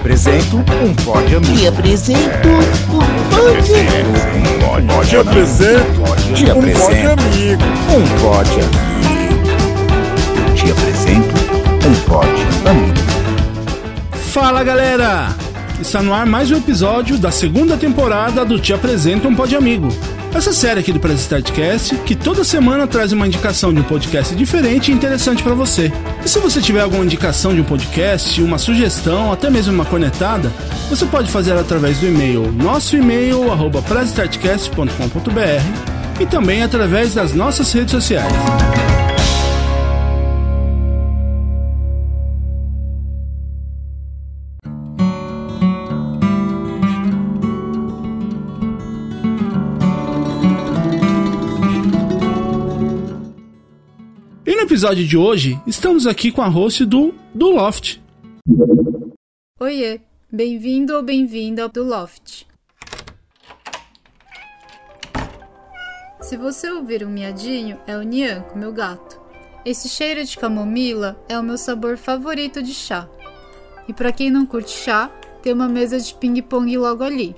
apresento um pódio amigo. Te apresento um pódio. Um pódio Te apresento um pódio amigo. um pódio amigo. Eu te apresento um pódio amigo. Fala galera! Está no ar mais um episódio da segunda temporada do Te Apresento um Pod Amigo. Essa série aqui do Press que toda semana traz uma indicação de um podcast diferente e interessante para você. E se você tiver alguma indicação de um podcast, uma sugestão, até mesmo uma conectada, você pode fazer através do e-mail nosso e-mail arroba e também através das nossas redes sociais. Episódio de hoje, estamos aqui com a host do, do Loft. Oiê, bem-vindo ou bem-vinda ao do Loft. Se você ouvir um miadinho, é o Nianco, meu gato. Esse cheiro de camomila é o meu sabor favorito de chá. E para quem não curte chá, tem uma mesa de ping-pong logo ali.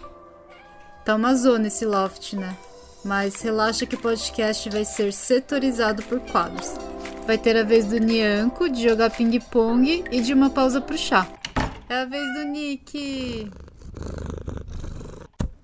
Tá uma zona esse loft, né? Mas relaxa que o podcast vai ser setorizado por quadros. Vai ter a vez do Nianco de jogar ping-pong e de uma pausa pro chá. É a vez do Nick!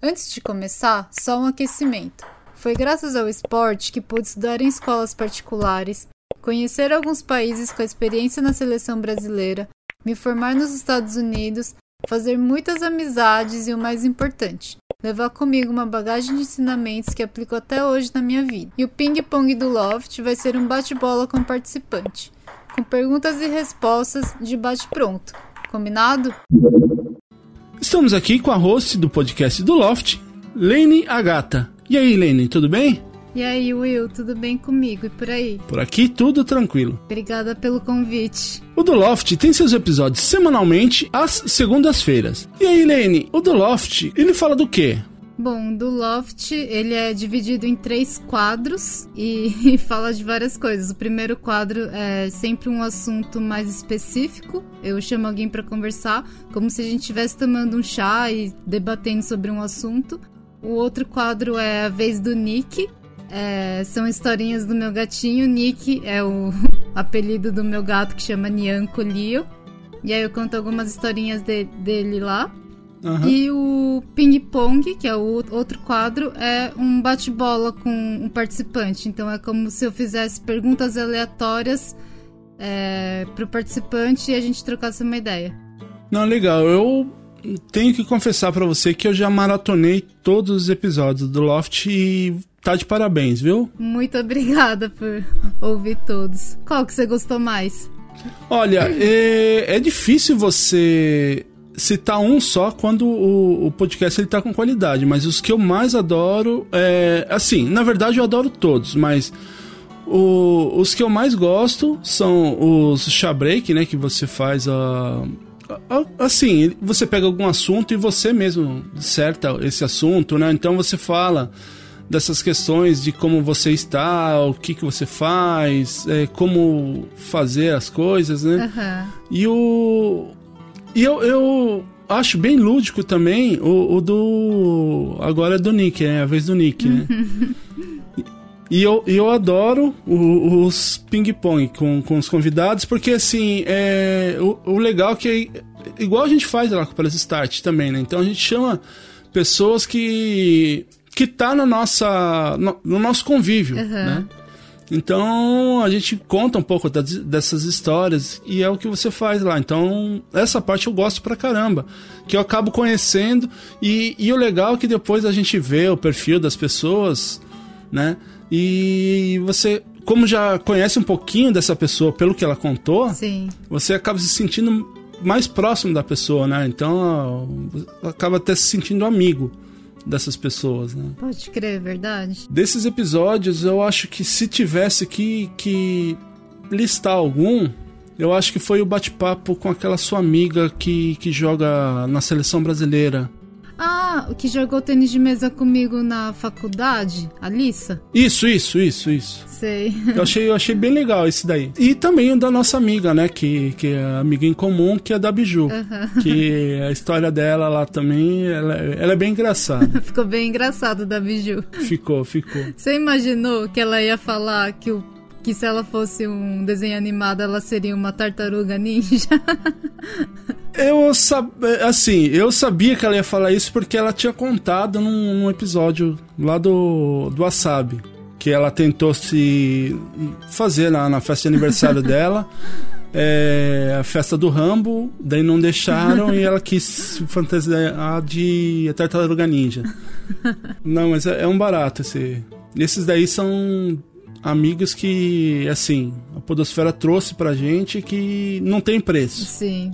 Antes de começar, só um aquecimento. Foi graças ao esporte que pude estudar em escolas particulares, conhecer alguns países com experiência na seleção brasileira, me formar nos Estados Unidos, fazer muitas amizades e o mais importante, levar comigo uma bagagem de ensinamentos que aplico até hoje na minha vida. E o ping-pong do Loft vai ser um bate-bola com participante, com perguntas e respostas de bate-pronto. Combinado? Estamos aqui com a host do podcast do Loft, Lene Agata. E aí, Lene, tudo bem? E aí, Will, tudo bem comigo e por aí? Por aqui tudo tranquilo. Obrigada pelo convite. O do Loft tem seus episódios semanalmente às segundas-feiras. E aí, Lene, o do Loft, ele fala do quê? Bom, do Loft, ele é dividido em três quadros e, e fala de várias coisas. O primeiro quadro é sempre um assunto mais específico. Eu chamo alguém para conversar, como se a gente estivesse tomando um chá e debatendo sobre um assunto. O outro quadro é a vez do Nick. É, são historinhas do meu gatinho. Nick é o apelido do meu gato que chama Nyanko Leo. E aí eu conto algumas historinhas de- dele lá. Aham. E o ping-pong, que é o outro quadro, é um bate-bola com um participante. Então é como se eu fizesse perguntas aleatórias é, pro participante e a gente trocasse uma ideia. Não, legal. Eu tenho que confessar pra você que eu já maratonei todos os episódios do Loft e tá de parabéns, viu? Muito obrigada por ouvir todos. Qual que você gostou mais? Olha, é, é difícil você citar um só quando o, o podcast ele tá com qualidade, mas os que eu mais adoro é. Assim, na verdade eu adoro todos, mas o- os que eu mais gosto são os chá break, né? Que você faz a. a- Assim, você pega algum assunto e você mesmo disserta esse assunto, né? Então você fala dessas questões de como você está, o que, que você faz, é, como fazer as coisas, né? Aham. E o. E eu, eu acho bem lúdico também o, o do. Agora é do Nick, né? A vez do Nick, né? E eu, eu adoro o- os ping-pong com, com os convidados, porque assim, é, o, o legal é que igual a gente faz lá com o Press Start também, né? Então a gente chama pessoas que. que tá na nossa, no, no nosso convívio, né? Então a gente conta um pouco das- dessas histórias e é o que você faz lá. Então essa parte eu gosto pra caramba, que eu acabo conhecendo e, e o legal é que depois a gente vê o perfil das pessoas, né? E você, como já conhece um pouquinho dessa pessoa pelo que ela contou, Sim. você acaba se sentindo mais próximo da pessoa, né? Então acaba até se sentindo amigo dessas pessoas, né? Pode crer, é verdade? Desses episódios, eu acho que se tivesse que, que listar algum, eu acho que foi o bate-papo com aquela sua amiga que, que joga na seleção brasileira. Ah, que jogou tênis de mesa comigo na faculdade? A Lissa? Isso, isso, isso, isso. Sei. Eu achei, eu achei bem legal esse daí. E também o da nossa amiga, né? Que, que é amiga em comum, que é da Biju. Que a história dela lá também, ela, ela é bem engraçada. Ficou bem engraçado da Biju. ficou, ficou. Você imaginou que ela ia falar que, o, que se ela fosse um desenho animado, ela seria uma tartaruga ninja? Eu sabia, assim, eu sabia que ela ia falar isso porque ela tinha contado num, num episódio lá do, do Wasabi. Que ela tentou se fazer na, na festa de aniversário dela. é, a festa do Rambo, daí não deixaram e ela quis fantasiar de tartaruga ninja. Não, mas é, é um barato esse. Esses daí são amigos que, assim, a Podosfera trouxe pra gente que não tem preço. Sim.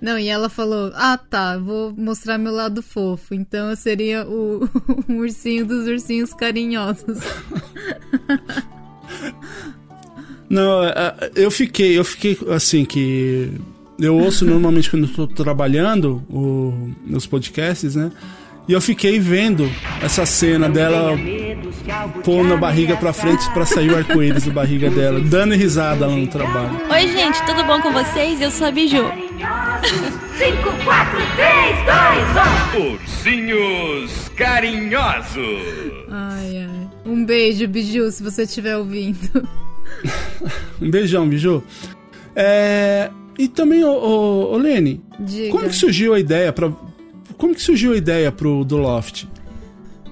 Não, e ela falou: Ah, tá, vou mostrar meu lado fofo. Então eu seria o, o ursinho dos ursinhos carinhosos. Não, é, é, eu fiquei, eu fiquei assim que eu ouço normalmente quando estou trabalhando o, os podcasts, né? E eu fiquei vendo essa cena dela pondo a barriga pra frente pra sair o arco-íris da barriga dela, dando risada lá no trabalho. Oi, gente, tudo bom com vocês? Eu sou a Biju. 5, 4, 3, 2, 1. Ursinhos carinhosos. Ai, ai. Um beijo, Biju, se você estiver ouvindo. Um beijão, Biju. É, e também, ô, ô, ô Lene, Diga. como que surgiu a ideia para como que surgiu a ideia pro do Loft?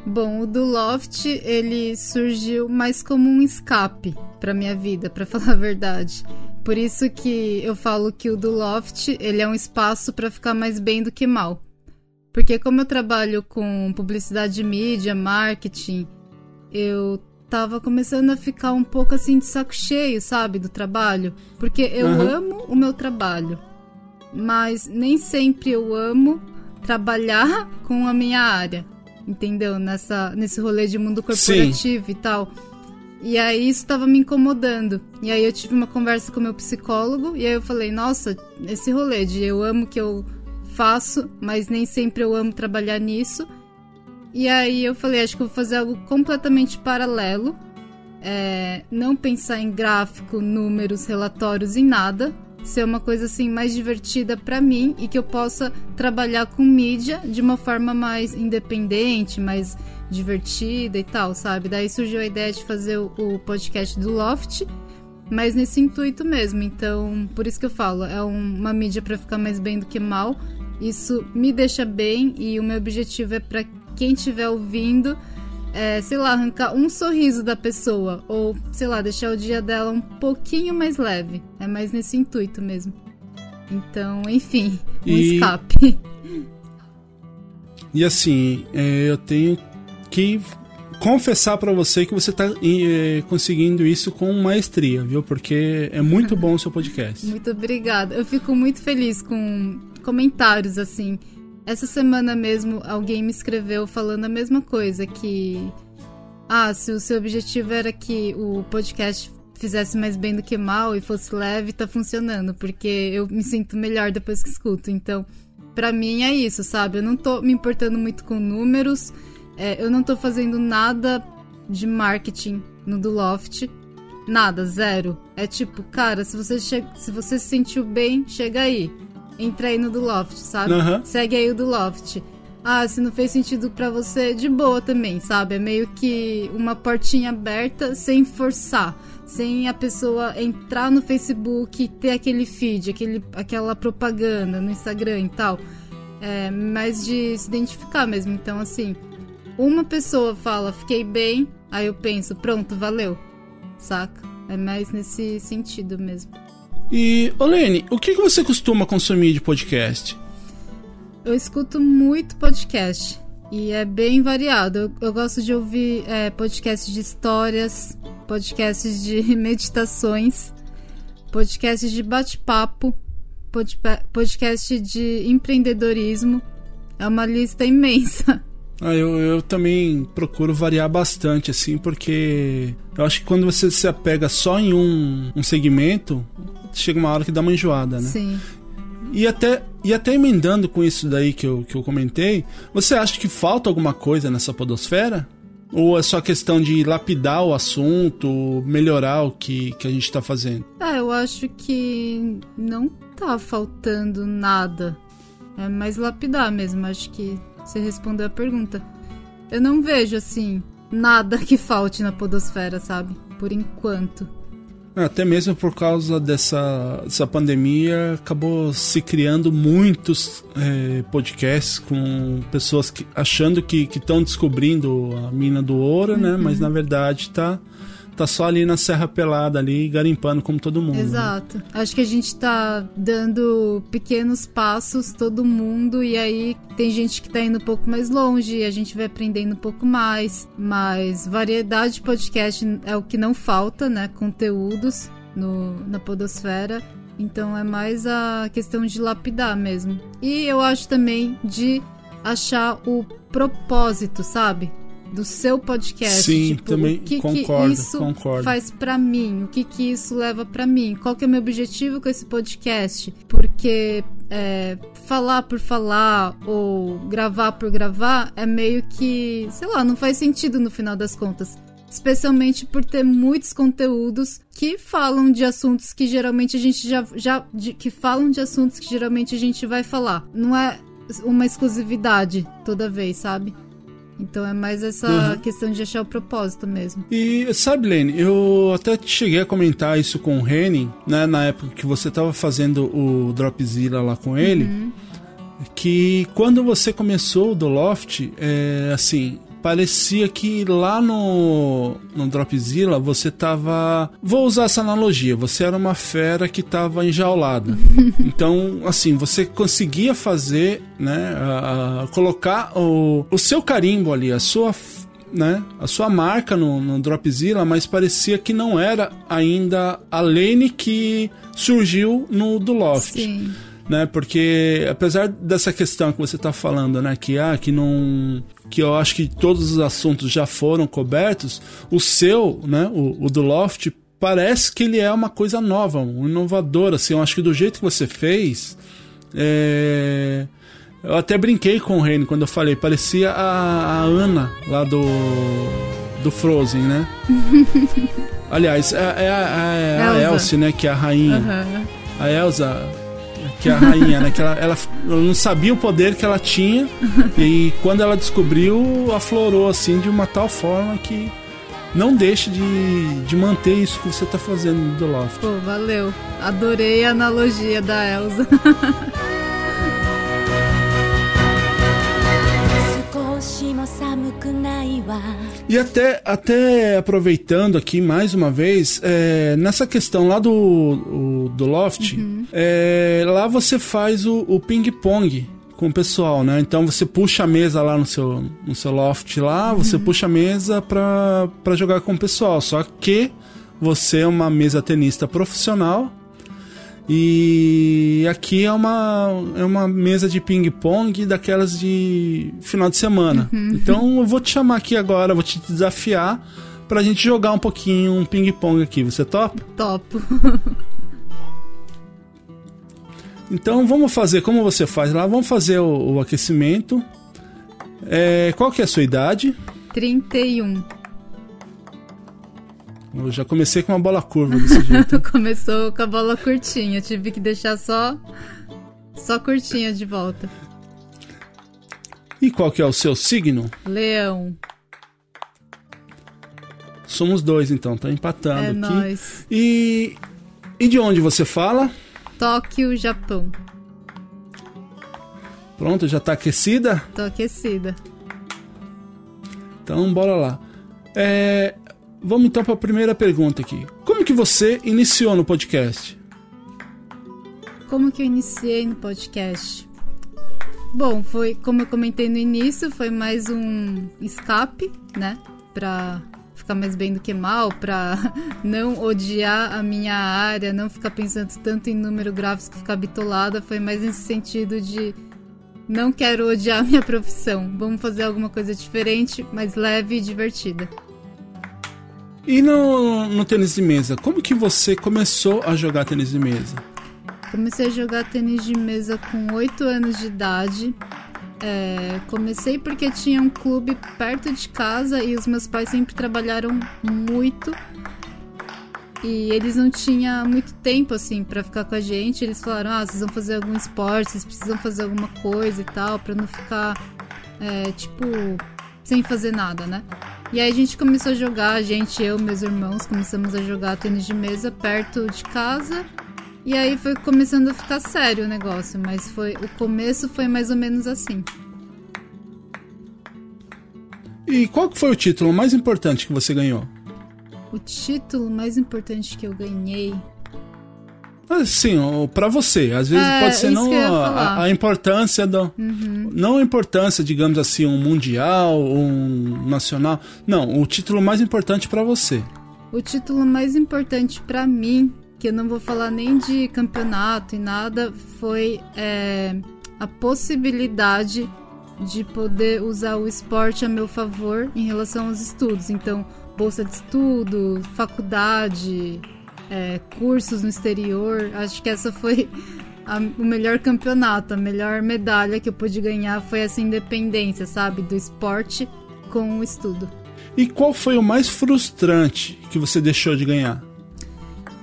Bom, o do Loft, ele surgiu mais como um escape pra minha vida, pra falar a verdade. Por isso que eu falo que o do Loft, ele é um espaço pra ficar mais bem do que mal. Porque como eu trabalho com publicidade de mídia, marketing, eu tava começando a ficar um pouco assim de saco cheio, sabe, do trabalho. Porque eu Aham. amo o meu trabalho, mas nem sempre eu amo trabalhar com a minha área, entendeu? Nessa, nesse rolê de mundo corporativo e tal. E aí isso tava me incomodando. E aí eu tive uma conversa com meu psicólogo e aí eu falei, nossa, esse rolê de eu amo o que eu faço, mas nem sempre eu amo trabalhar nisso. E aí eu falei, acho que eu vou fazer algo completamente paralelo. É, não pensar em gráfico, números, relatórios, em nada. Ser uma coisa assim mais divertida pra mim e que eu possa trabalhar com mídia de uma forma mais independente, mais divertida e tal, sabe? Daí surgiu a ideia de fazer o, podcast do Loft, mas nesse intuito mesmo. Então, por isso que eu falo, é um- uma mídia pra ficar mais bem do que mal. Isso me deixa bem e o meu objetivo é pra quem estiver ouvindo, é, sei lá, arrancar um sorriso da pessoa ou, sei lá, deixar o dia dela um pouquinho mais leve. É mais nesse intuito mesmo. Então, enfim, um E- escape. E assim, é, eu tenho que confessar pra você que você tá é, conseguindo isso com maestria, viu? Porque é muito bom o seu podcast. Muito obrigada. Eu fico muito feliz com comentários assim. Essa semana mesmo alguém me escreveu falando a mesma coisa que ah, se o seu objetivo era que o podcast fizesse mais bem do que mal e fosse leve, tá funcionando, porque eu me sinto melhor depois que escuto. Então, pra mim é isso, sabe? Eu não tô me importando muito com números, é, eu não tô fazendo nada de marketing no do Loft. Nada, zero. É tipo, cara, se você, se você se sentiu bem, chega aí. Entra aí no do Loft, sabe? Aham. Segue aí o do Loft. Ah, se não fez sentido pra você, de boa também, sabe? É meio que uma portinha aberta sem forçar. Sem a pessoa entrar no Facebook e ter aquele feed, aquele, aquela propaganda no Instagram e tal. É, mas de se identificar mesmo. Então, assim, uma pessoa fala, fiquei bem, aí eu penso, pronto, valeu. Saca? É mais nesse sentido mesmo. E, Olene, o que, você costuma consumir de podcast? Eu escuto muito podcast e é bem variado. Eu, eu gosto de ouvir é, podcasts de histórias, podcasts de meditações, podcasts de bate-papo, podcast de empreendedorismo. É uma lista imensa. Ah, eu, eu também procuro variar bastante, assim, porque eu acho que quando você se apega só em um, um segmento, chega uma hora que dá uma enjoada, né? Sim. E até, e até emendando com isso daí que eu, que eu comentei, você acha que falta alguma coisa nessa podosfera? Ou é só questão de lapidar o assunto, melhorar o que, que a gente tá fazendo? Ah, eu acho que não tá faltando nada. É mais lapidar mesmo. Acho que você respondeu a pergunta. Eu não vejo, assim, nada que falte na podosfera, sabe? Por enquanto. Até mesmo por causa dessa, dessa pandemia, acabou se criando muitos é, podcasts com pessoas que, achando que estão descobrindo a mina do ouro, uhum. né? Mas na verdade tá tá só ali na Serra Pelada, ali garimpando como todo mundo. Né? Exato. Né? Acho que a gente tá dando pequenos passos, todo mundo, e aí tem gente que tá indo um pouco mais longe, a gente vai aprendendo um pouco mais. Mas variedade de podcast é o que não falta, né? Conteúdos no, na Podosfera. Então é mais a questão de lapidar mesmo. E eu acho também de achar o propósito, sabe? Do seu podcast. Sim, tipo, também o que concordo, que isso concordo. faz para mim? O que que isso leva para mim? Qual que é o meu objetivo com esse podcast? Porque é, falar por falar ou gravar por gravar é meio que, sei lá, não faz sentido no final das contas. Especialmente por ter muitos conteúdos que falam de assuntos que geralmente a gente já. já de, que falam de assuntos que geralmente a gente vai falar. Não é uma exclusividade toda vez, sabe? Então é mais essa uhum. questão de achar o propósito mesmo. E sabe, Lene, eu até cheguei a comentar isso com o Reni, né, na época que você estava fazendo o Dropzilla lá com ele, uhum. que quando você começou do Loft, é, assim, parecia que lá no, no Dropzilla você tava. Vou usar essa analogia, você era uma fera que tava enjaulada. então, assim, você conseguia fazer, né? A, a, colocar o, o seu carimbo ali, a sua né, a sua marca no, no Dropzilla, mas parecia que não era ainda a Lane que surgiu no do Loft. Sim né? Porque apesar dessa questão que você está falando, né, que ah, que não que eu acho que todos os assuntos já foram cobertos, o seu, né, o, o do Loft parece que ele é uma coisa nova, um inovador, assim, eu acho que do jeito que você fez, é... eu até brinquei com o Reino quando eu falei, parecia a, a Ana lá do do Frozen, né? Aliás, é, é, é, é a Elsa, né, que é a rainha. Uhum. A Elsa que é a rainha, né? Que ela, ela, ela, não sabia o poder que ela tinha. e quando ela descobriu, aflorou assim de uma tal forma que não deixe de, de manter isso que você está fazendo do Loft. Pô, valeu. Adorei a analogia da Elsa. E até, até aproveitando aqui mais uma vez, é, nessa questão lá do, o, do Loft, uhum. é, lá você faz o, o ping-pong com o pessoal, né? Então você puxa a mesa lá no seu, no seu loft lá, uhum. você puxa a mesa pra, pra jogar com o pessoal. Só que você é uma mesa tenista profissional e aqui é uma, é uma mesa de ping-pong daquelas de final de semana. Uhum. Então eu vou te chamar aqui agora, vou te desafiar pra gente jogar um pouquinho um ping-pong aqui. Você topa? Topo. então vamos fazer como você faz lá, vamos fazer o, o aquecimento. É, qual que é a sua idade? 31. Eu já comecei com uma bola curva desse jeito. Começou com a bola curtinha, tive que deixar só só curtinha de volta. E qual que é o seu signo? Leão. Somos dois então, tá empatando é aqui. Nóis. E e de onde você fala? Tóquio, Japão. Pronto, já tá aquecida? Tô aquecida. Então, bora lá. É, Vamos então para a primeira pergunta aqui. Como que você iniciou no podcast? Como que eu iniciei no podcast? Bom, foi como eu comentei no início, foi mais um escape, né, para ficar mais bem do que mal, para não odiar a minha área, não ficar pensando tanto em número gráfico, ficar bitolada, foi mais nesse sentido de não quero odiar minha profissão. Vamos fazer alguma coisa diferente, mas leve e divertida. E no, no tênis de mesa, como que você começou a jogar tênis de mesa? Comecei a jogar tênis de mesa com 8 anos de idade. É, comecei porque tinha um clube perto de casa e os meus pais sempre trabalharam muito. E eles não tinham muito tempo assim para ficar com a gente. Eles falaram: "Ah, vocês vão fazer algum esporte, vocês precisam fazer alguma coisa e tal, para não ficar é, tipo sem fazer nada, né?" E aí a gente começou a jogar, a gente, eu, meus irmãos, começamos a jogar tênis de mesa perto de casa. E aí foi começando a ficar sério o negócio, mas foi o começo foi mais ou menos assim. E qual foi o título mais importante que você ganhou? O título mais importante que eu ganhei. Assim, para você, às vezes É, pode ser não a, a importância do, não a importância, digamos assim, um mundial, um nacional. Não, o título mais importante para você. O título mais importante pra mim, que eu não vou falar nem de campeonato e nada, foi é, a possibilidade de poder usar o esporte a meu favor em relação aos estudos. Então, bolsa de estudo, faculdade, é, cursos no exterior. Acho que essa foi a- o melhor campeonato, a melhor medalha que eu pude ganhar foi essa independência, sabe? Do esporte com o estudo. E qual foi o mais frustrante que você deixou de ganhar?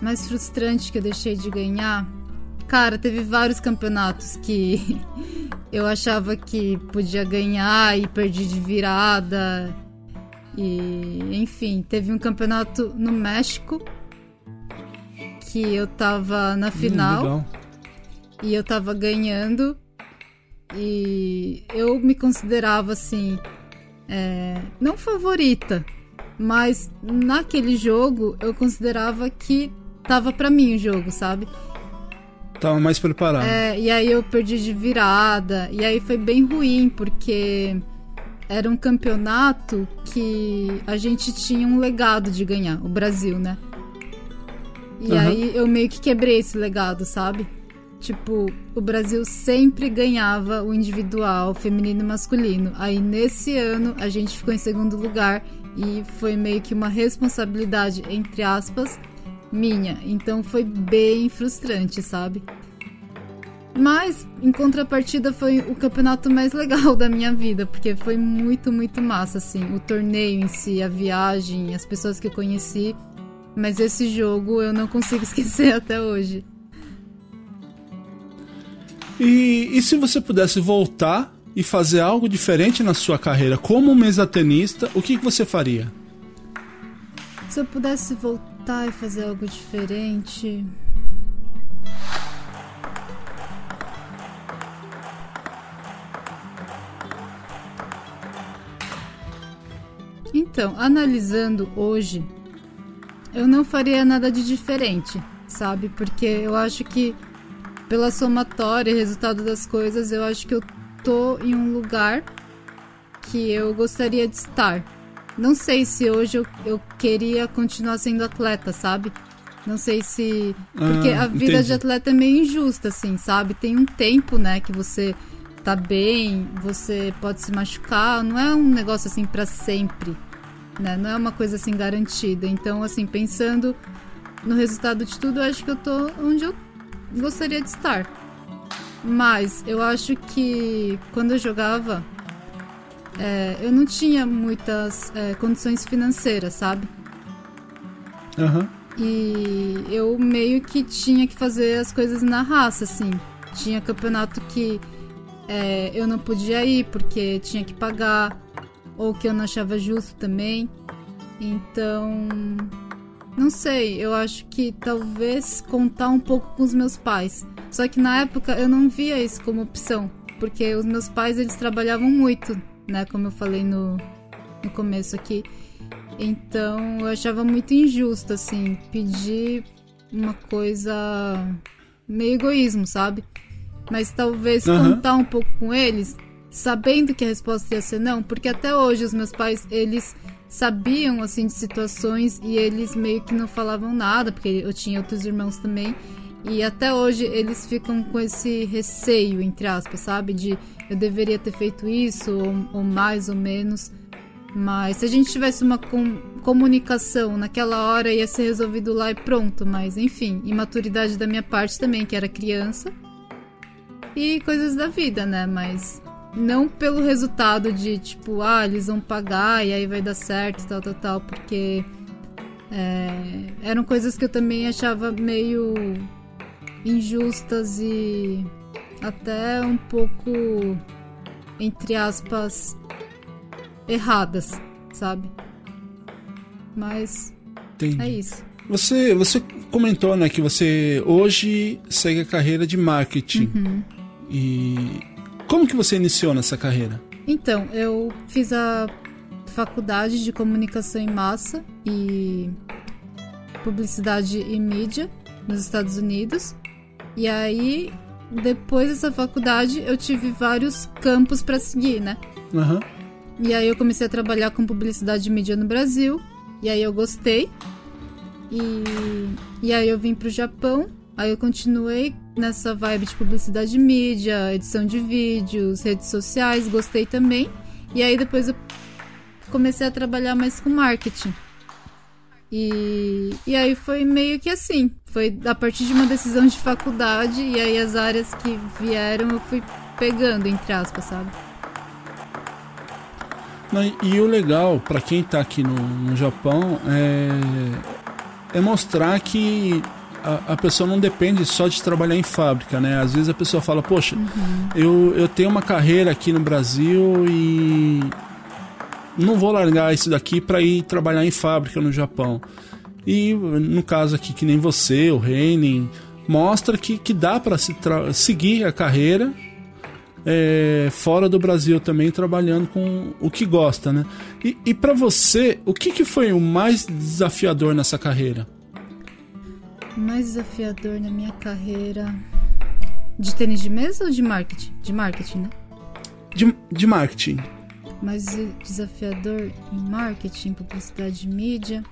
mais frustrante que eu deixei de ganhar. Cara, teve vários campeonatos que eu achava que podia ganhar e perdi de virada. E, enfim, teve um campeonato no México que eu tava na Hum, final legal. e eu tava ganhando e eu me considerava assim é, não favorita mas naquele jogo eu considerava que tava pra mim o jogo sabe Tava mais preparado. É, e aí eu perdi de virada e aí foi bem ruim porque era um campeonato que a gente tinha um legado de ganhar o Brasil né e Aham. aí eu meio que quebrei esse legado sabe Tipo, o Brasil sempre ganhava o individual, feminino e masculino. Aí nesse ano a gente ficou em segundo lugar e foi meio que uma responsabilidade, entre aspas, minha. Então foi bem frustrante, sabe? Mas, em contrapartida, foi o campeonato mais legal da minha vida, porque foi muito, muito massa, assim. O torneio em si, a viagem, as pessoas que eu conheci. Mas esse jogo eu não consigo esquecer até hoje. E, e se você pudesse voltar e fazer algo diferente na sua carreira como mesatenista, o que, que você faria? Se eu pudesse voltar e fazer algo diferente. Então, analisando hoje, eu não faria nada de diferente, sabe? Porque eu acho que pela somatória e resultado das coisas, eu acho que eu tô em um lugar que eu gostaria de estar. Não sei se hoje eu, eu queria continuar sendo atleta, sabe? Não sei se. Porque Ah, a vida entendi. de atleta é meio injusta, assim, sabe? Tem um tempo, né, que você tá bem, você pode se machucar, não é um negócio assim pra sempre, né? Não é uma coisa assim garantida. Então, assim, pensando no resultado de tudo, eu acho que eu tô onde eu gostaria de estar. Mas eu acho que quando eu jogava, é, eu não tinha muitas é, condições financeiras, sabe? Aham. E eu meio que tinha que fazer as coisas na raça, assim. Tinha campeonato que é, eu não podia ir porque tinha que pagar, ou que eu não achava justo também. Então, não sei, eu acho que talvez contar um pouco com os meus pais. Só que na época eu não via isso como opção, porque os meus pais eles trabalhavam muito, né? Como eu falei no, no começo aqui. Então eu achava muito injusto, assim, pedir uma coisa meio egoísmo, sabe? Mas talvez Aham. contar um pouco com eles, sabendo que a resposta ia ser não, porque até hoje os meus pais, eles sabiam, assim, de situações e eles meio que não falavam nada, porque eu tinha outros irmãos também. E até hoje eles ficam com esse receio, entre aspas, sabe? De eu deveria ter feito isso, ou, ou mais ou menos. Mas se a gente tivesse uma com comunicação naquela hora, ia ser resolvido lá e pronto. Mas enfim, imaturidade da minha parte também, que era criança. E coisas da vida, né? Mas não pelo resultado de tipo, ah, eles vão pagar e aí vai dar certo, tal, tal, tal, porque é, eram coisas que eu também achava meio injustas e até um pouco, entre aspas, erradas, sabe? Mas Entendi. é isso. Você, você comentou, né, que você hoje segue a carreira de marketing. Uhum. E como que você iniciou nessa carreira? Então, eu fiz a faculdade de comunicação em massa e publicidade e mídia nos Estados Unidos. E aí depois dessa faculdade, eu tive vários campos para seguir, né? Uhum. E aí eu comecei a trabalhar com publicidade de mídia no Brasil. E aí eu gostei. E, e aí eu vim pro Japão. Aí eu continuei nessa vibe de publicidade de mídia, edição de vídeos, redes sociais, gostei também. E aí depois eu comecei a trabalhar mais com marketing. E, e aí foi meio que assim. Foi a partir de uma decisão de faculdade, e aí as áreas que vieram eu fui pegando, entre aspas, sabe? E o legal, para quem tá aqui no, no Japão, é, é mostrar que a, pessoa não depende só de trabalhar em fábrica, né? Às vezes a pessoa fala, poxa, uhum. eu, eu tenho uma carreira aqui no Brasil e não vou largar isso daqui para ir trabalhar em fábrica no Japão. E no caso aqui, que nem você, o Reining, mostra que, que dá para se seguir a carreira é, fora do Brasil também, trabalhando com o que gosta, né? E, e para você, o que, que foi o mais desafiador nessa carreira? Mais desafiador na minha carreira. De tênis de mesa ou de marketing? De marketing, né? De, de marketing mais desafiador em marketing, publicidade e mídia.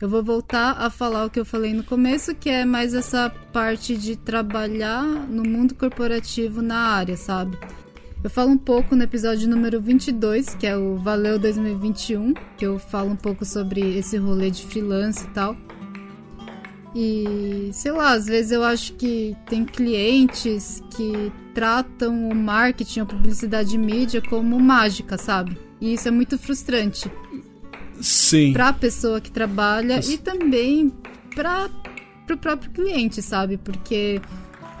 Eu vou voltar a falar o que eu falei no começo, que é mais essa parte de trabalhar no mundo corporativo na área, sabe? Eu falo um pouco no episódio número 22, que é o Valeu 2021, que eu falo um pouco sobre esse rolê de freelance e tal. E sei lá, às vezes eu acho que tem clientes que tratam o marketing, a publicidade e mídia como mágica, sabe? E isso é muito frustrante. Sim. Pra pessoa que trabalha e também para pro próprio cliente, sabe? Porque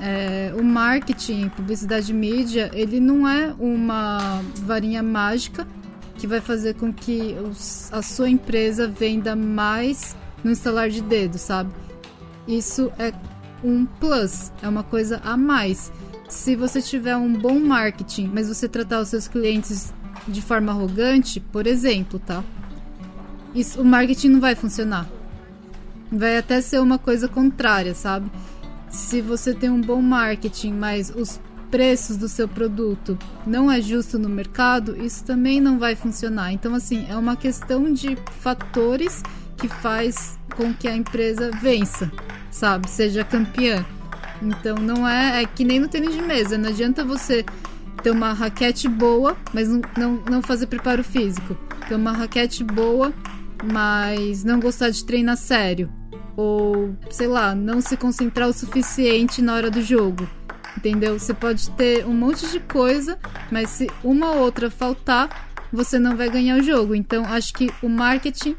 é, o marketing, publicidade e mídia, ele não é uma varinha mágica que vai fazer com que os, a sua empresa venda mais no instalar de dedo, sabe? Isso é um plus, é uma coisa a mais. Se você tiver um bom marketing, mas você tratar os seus clientes de forma arrogante, por exemplo, tá? Isso, o marketing não vai funcionar. Vai até ser uma coisa contrária, sabe? Se você tem um bom marketing, mas os preços do seu produto não é justo no mercado, isso também não vai funcionar. Então, assim, é uma questão de fatores que faz com que a empresa vença sabe? Seja campeã. Então não é, é que nem no tênis de mesa. Não adianta você ter uma raquete boa, mas não, não, não fazer preparo físico. Ter uma raquete boa, mas não gostar de treinar sério. Ou, sei lá, não se concentrar o suficiente na hora do jogo. Entendeu? Você pode ter um monte de coisa, mas se uma ou outra faltar, você não vai ganhar o jogo. Então, acho que o marketing.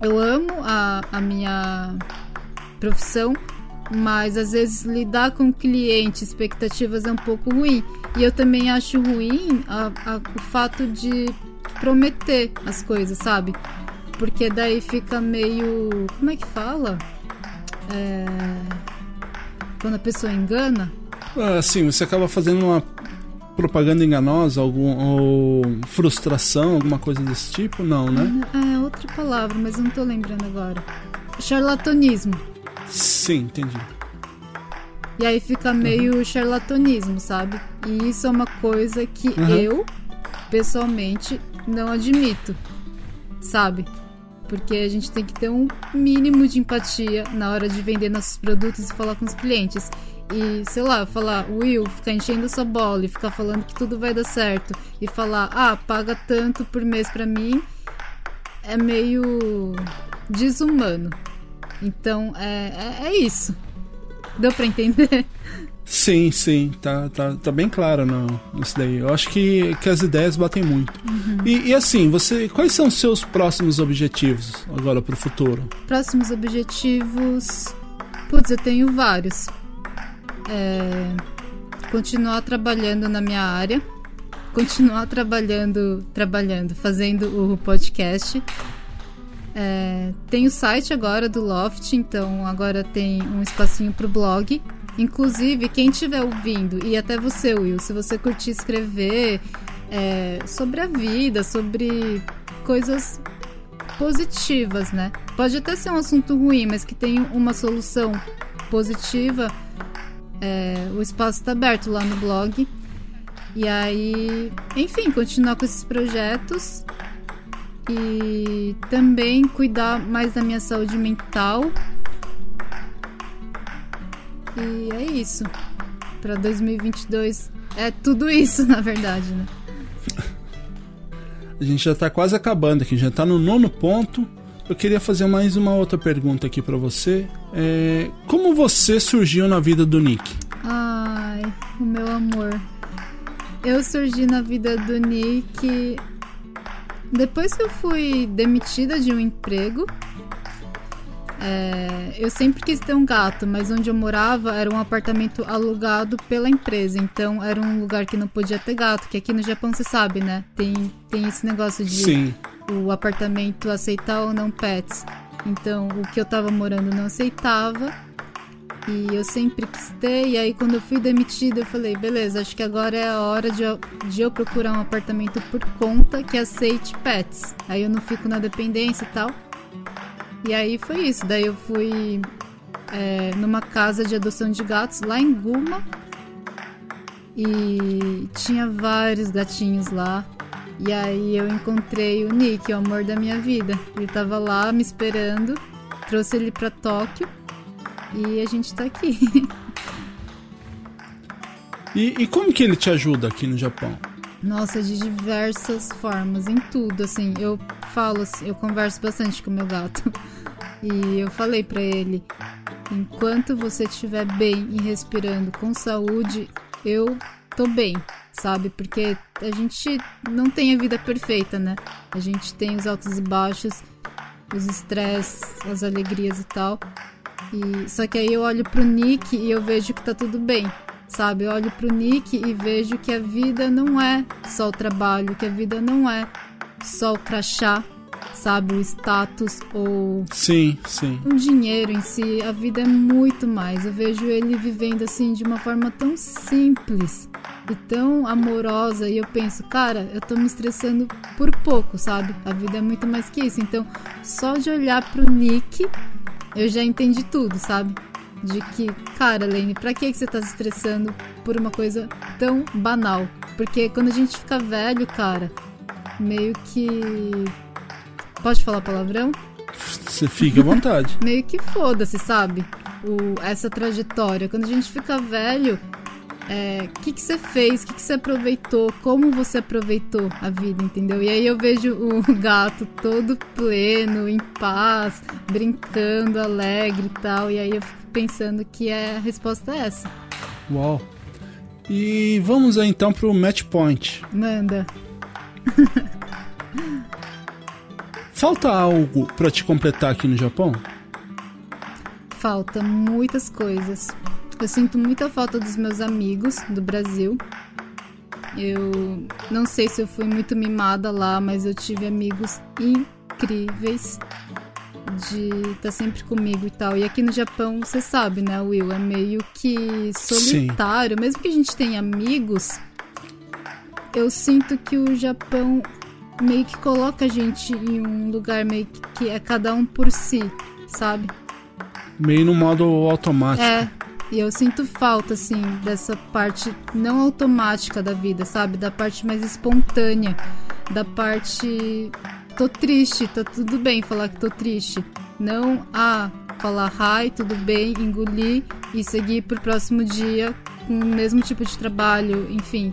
Eu amo a, a minha profissão, mas às vezes lidar com cliente, expectativas é um pouco ruim. E eu também acho ruim a, a, o fato de prometer as coisas, sabe? Porque daí fica meio. Como é que fala? É... Quando a pessoa engana. Ah, sim, você acaba fazendo uma propaganda enganosa, algum, ou frustração, alguma coisa desse tipo? Não, né? É outra palavra, mas não tô lembrando agora. Charlatanismo. Sim, entendi. E aí fica meio uhum. charlatanismo, sabe? E isso é uma coisa que uhum. eu, pessoalmente, não admito, sabe? Porque a gente tem que ter um mínimo de empatia na hora de vender nossos produtos e falar com os clientes. E, sei lá, falar, Will, ficar enchendo sua bola e ficar falando que tudo vai dar certo e falar, ah, paga tanto por mês pra mim, é meio desumano. Então, é, é, é isso. Deu pra entender? Sim, sim, tá, tá, tá bem claro no, nisso daí. Eu acho que, que as ideias batem muito. Uhum. E, e, assim, você, quais são os seus próximos objetivos agora pro futuro? Próximos objetivos. Putz, eu tenho vários. É, continuar trabalhando na minha área, continuar trabalhando, trabalhando, fazendo o podcast. É, tem o site agora do Loft, então agora tem um espacinho pro blog Inclusive, quem estiver ouvindo, e até você, Will, se você curtir escrever é, sobre a vida, sobre coisas positivas, né? Pode até ser um assunto ruim, mas que tem uma solução positiva. É, o espaço está aberto lá no blog. E aí, enfim, continuar com esses projetos e também cuidar mais da minha saúde mental e é isso. Para 2022 é tudo isso, na verdade, né? A gente já tá quase acabando aqui, já tá no nono ponto. Eu queria fazer mais uma outra pergunta aqui para você. É, como você surgiu na vida do Nick? Ai, o meu amor. Eu surgi na vida do Nick depois que eu fui demitida de um emprego é, eu sempre quis ter um gato, mas onde eu morava era um apartamento alugado pela empresa. Então era um lugar que não podia ter gato, que aqui no Japão você sabe, né? Tem, tem esse negócio de Sim. O apartamento aceitar ou não pets. Então o que eu tava morando não aceitava. E eu sempre quis ter. E aí quando eu fui demitida, eu falei, beleza, acho que agora é a hora de eu, de eu procurar um apartamento por conta que aceite pets. Aí eu não fico na dependência e tal. E aí foi isso. Daí eu fui é, numa casa de adoção de gatos lá em Guma. E tinha vários gatinhos lá. E aí eu encontrei o Nick, o amor da minha vida. Ele tava lá me esperando. Trouxe ele pra Tóquio. E a gente tá aqui. e, e como que ele te ajuda aqui no Japão? Nossa, de diversas formas, em tudo, assim. Eu falo, assim, eu converso bastante com meu gato. E eu falei para ele: enquanto você estiver bem e respirando com saúde, eu tô bem, sabe? Porque a gente não tem a vida perfeita, né? A gente tem os altos e baixos, os estresses, as alegrias e tal. E só que aí eu olho pro Nick e eu vejo que tá tudo bem, sabe? Eu olho pro Nick e vejo que a vida não é só o trabalho, que a vida não é só o crachá, sabe, o status ou sim, sim. o dinheiro em si, a vida é muito mais. Eu vejo ele vivendo assim de uma forma tão simples e tão amorosa e eu penso, cara, eu tô me estressando por pouco, sabe? A vida é muito mais que isso. Então, só de olhar pro Nick, eu já entendi tudo, sabe? De que, cara, Lane, pra que você tá se estressando por uma coisa tão banal? Porque quando a gente fica velho, cara, meio que Pode falar palavrão? Você fica à vontade. Meio que foda-se, sabe? O, essa trajetória. Quando a gente fica velho, o é, que, que você fez, o que, que você aproveitou, como você aproveitou a vida, entendeu? E aí eu vejo o gato todo pleno, em paz, brincando, alegre e tal. E aí eu fico pensando que a resposta é essa. Uau! E vamos aí então pro match point. Manda. Falta algo para te completar aqui no Japão? Falta muitas coisas. Eu sinto muita falta dos meus amigos do Brasil. Eu não sei se eu fui muito mimada lá, mas eu tive amigos incríveis de estar tá sempre comigo e tal. E aqui no Japão, você sabe, né, Will? É meio que solitário. Sim. Mesmo que a gente tenha amigos, eu sinto que o Japão meio que coloca a gente em um lugar meio que é cada um por si, sabe? Meio no modo automático. É. E eu sinto falta, assim, dessa parte não automática da vida, sabe? Da parte mais espontânea. Da parte. Tô triste, tá tudo bem falar que tô triste. Não, ah, falar hi, tudo bem, engolir e seguir pro próximo dia com o mesmo tipo de trabalho, enfim.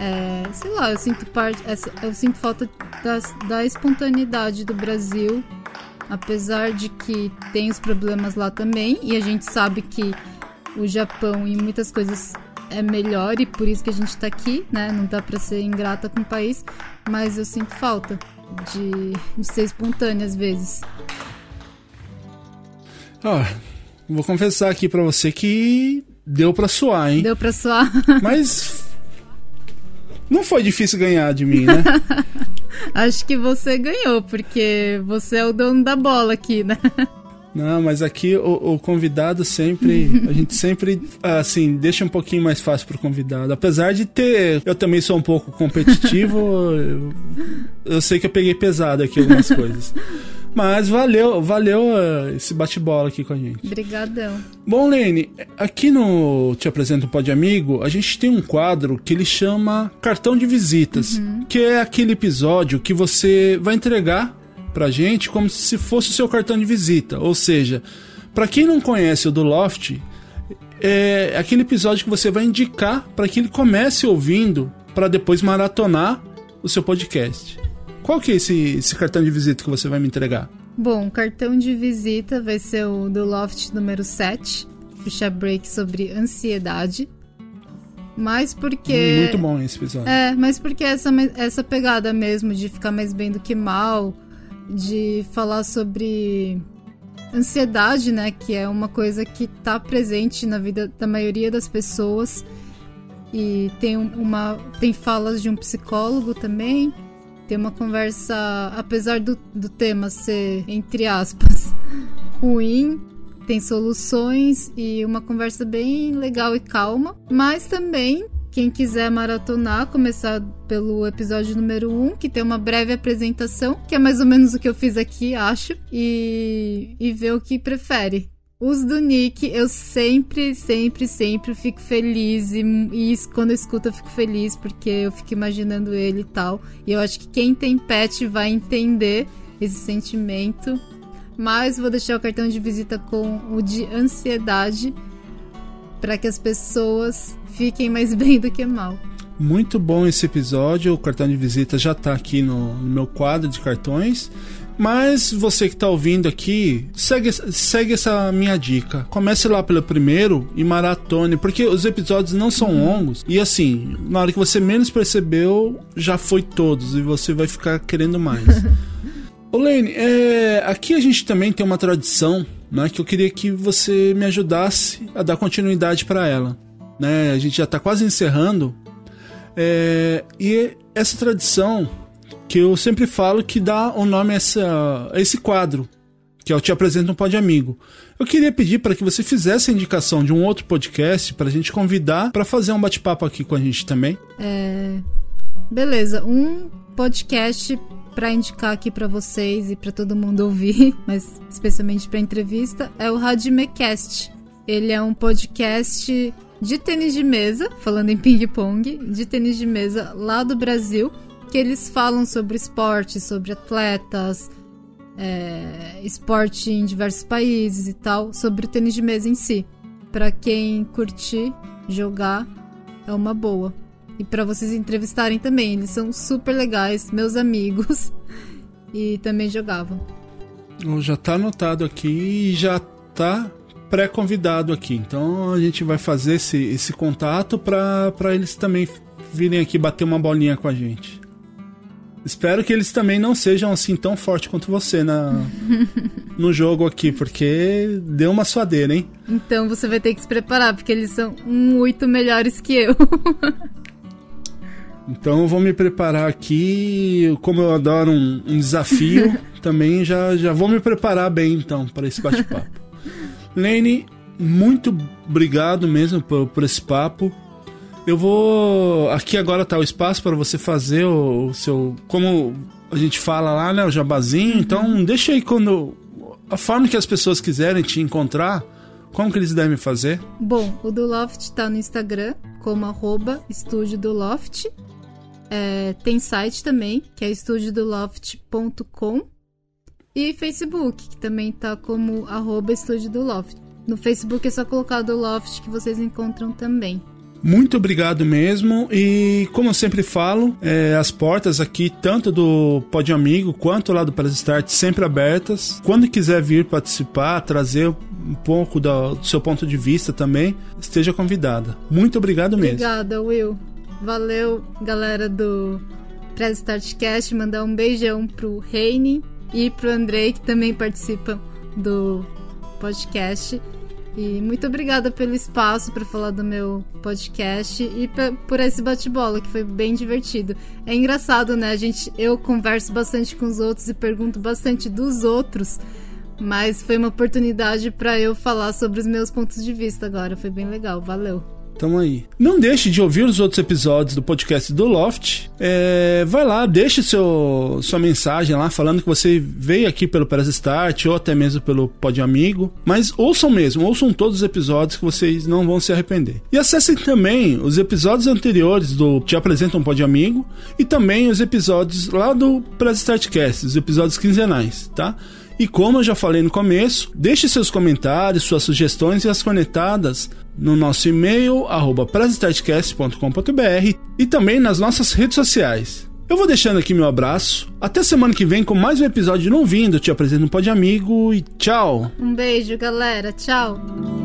É, sei lá, eu sinto parte, eu sinto falta da, da espontaneidade do Brasil, apesar de que tem os problemas lá também, e a gente sabe que o Japão em muitas coisas é melhor e por isso que a gente tá aqui, né? Não dá pra ser ingrata com o país, mas eu sinto falta de, de ser espontânea às vezes. Ó, vou confessar aqui para você que deu pra suar, hein? Deu pra suar. Mas não foi difícil ganhar de mim, né? Acho que você ganhou, porque você é o dono da bola aqui, né? Não, mas aqui o, o, convidado sempre, a gente sempre, assim, deixa um pouquinho mais fácil pro convidado. Apesar de ter, eu também sou um pouco competitivo, eu, eu sei que eu peguei pesado aqui algumas coisas. Mas valeu, valeu uh, esse bate-bola aqui com a gente. Obrigadão. Bom, Lene, aqui no Te Apresento um Pode Amigo, a gente tem um quadro que ele chama Cartão de Visitas, uhum. que é aquele episódio que você vai entregar pra gente como se fosse o seu cartão de visita. Ou seja, para quem não conhece o do Loft, é aquele episódio que você vai indicar para que ele comece ouvindo para depois maratonar o seu podcast. Qual que é esse, esse cartão de visita que você vai me entregar? Bom, o cartão de visita vai ser o do Loft número 7, puxa break sobre ansiedade. Mas porque. Muito bom esse episódio. É, mas porque essa, essa pegada mesmo de ficar mais bem do que mal, de falar sobre ansiedade, né? Que é uma coisa que está presente na vida da maioria das pessoas. E tem uma. Tem falas de um psicólogo também. Tem uma conversa, apesar do, do tema ser, entre aspas, ruim, tem soluções e uma conversa bem legal e calma, mas também quem quiser maratonar, começar pelo episódio número 1, que tem uma breve apresentação, que é mais ou menos o que eu fiz aqui, acho, e, e ver o que prefere. Os do Nick, eu sempre, sempre, sempre fico feliz. E, e quando eu escuto, eu fico feliz, porque eu fico imaginando ele e tal. E eu acho que quem tem pet vai entender esse sentimento. Mas vou deixar o cartão de visita com o de ansiedade para que as pessoas fiquem mais bem do que mal. Muito bom esse episódio. O cartão de visita já está aqui no, no, meu quadro de cartões. Mas você que está ouvindo aqui, segue, segue essa minha dica. Comece lá pelo primeiro e maratone, porque os episódios não são longos. E assim, na hora que você menos percebeu, já foi todos e você vai ficar querendo mais. Ô Lene, é, aqui a gente também tem uma tradição, né, que eu queria que você me ajudasse a dar continuidade para ela né? A gente já está quase encerrando. É, e essa tradição que eu sempre falo que dá o um nome a, essa, a esse quadro, que é o Te Apresento um Pod Amigo. Eu queria pedir para que você fizesse a indicação de um outro podcast para a gente convidar para fazer um bate-papo aqui com a gente também. É... Beleza, um podcast para indicar aqui para vocês e para todo mundo ouvir, mas especialmente para entrevista, é o Radimecast. Ele é um podcast de tênis de mesa, falando em ping-pong, de tênis de mesa lá do Brasil, que eles falam sobre esporte, sobre atletas, é, esporte em diversos países e tal, sobre o tênis de mesa em si. Para quem curtir jogar, é uma boa. E para vocês entrevistarem também, eles são super legais, meus amigos, e também jogavam. Já tá anotado aqui e já tá pré-convidado aqui. Então a gente vai fazer esse, esse contato para eles também virem aqui bater uma bolinha com a gente. Espero que eles também não sejam assim tão fortes quanto você na, no jogo aqui, porque deu uma suadeira, hein? Então você vai ter que se preparar, porque eles são muito melhores que eu. então eu vou me preparar aqui, como eu adoro um, um desafio, também já, já vou me preparar bem então para esse bate-papo. Lene, muito obrigado mesmo por, por esse papo. Eu vou. Aqui agora tá o espaço para você fazer o, o, seu. Como a gente fala lá, né? O jabazinho. Uhum. Então, deixa aí quando. A forma que as pessoas quiserem te encontrar, como que eles devem fazer? Bom, o do Loft tá no Instagram, como arroba estúdio do Loft. É, tem site também, que é estudiodoloft.com. e Facebook, que também tá como arroba Estúdio do Loft. No Facebook é só colocar do Loft que vocês encontram também. Muito obrigado mesmo. E como eu sempre falo, é, as portas aqui, tanto do Pode Amigo quanto lá do Press Start, sempre abertas. Quando quiser vir participar, trazer um pouco do, do seu ponto de vista também, esteja convidada. Muito obrigado mesmo. Obrigada, Will. Valeu, galera do Press Start Cast. Mandar um beijão pro Reine e pro Andrei, que também participam do podcast. E muito obrigada pelo espaço para falar do meu podcast e por esse bate-bola que foi bem divertido. É engraçado, né? A gente, eu converso bastante com os outros e pergunto bastante dos outros, mas foi uma oportunidade para eu falar sobre os meus pontos de vista agora. Foi bem legal. Valeu. Tamo aí. Não deixe de ouvir os outros episódios do podcast do Loft. É, vai lá, deixe seu, sua mensagem lá falando que você veio aqui pelo Press Start ou até mesmo pelo Pod Amigo. Mas ouçam mesmo, ouçam todos os episódios que vocês não vão se arrepender. E acessem também os episódios anteriores do Te Apresenta um Pod Amigo e também os episódios lá do Press Start Cast, os episódios quinzenais, tá? E como eu já falei no começo, deixe seus comentários, suas sugestões e as conectadas no nosso e-mail arroba e também nas nossas redes sociais. Eu vou deixando aqui meu abraço. Até semana que vem com mais um episódio Não Vindo. Te apresento um Pode Amigo e tchau. Um beijo, galera. Tchau.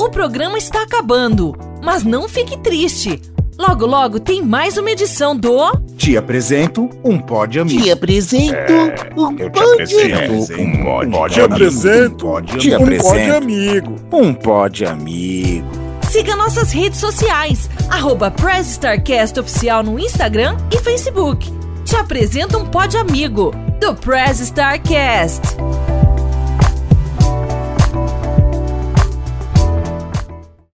O programa está acabando, mas não fique triste. Logo, logo tem mais uma edição do. Te apresento um pódio amigo. Te apresento É, um eu te apresento um pódio Te apresento amigo. Te Te um pódio apresento amigo. um pódio amigo. Siga nossas redes sociais, arroba Press Starcast Oficial no Instagram e Facebook. Te apresento um pódio amigo do Press Starcast.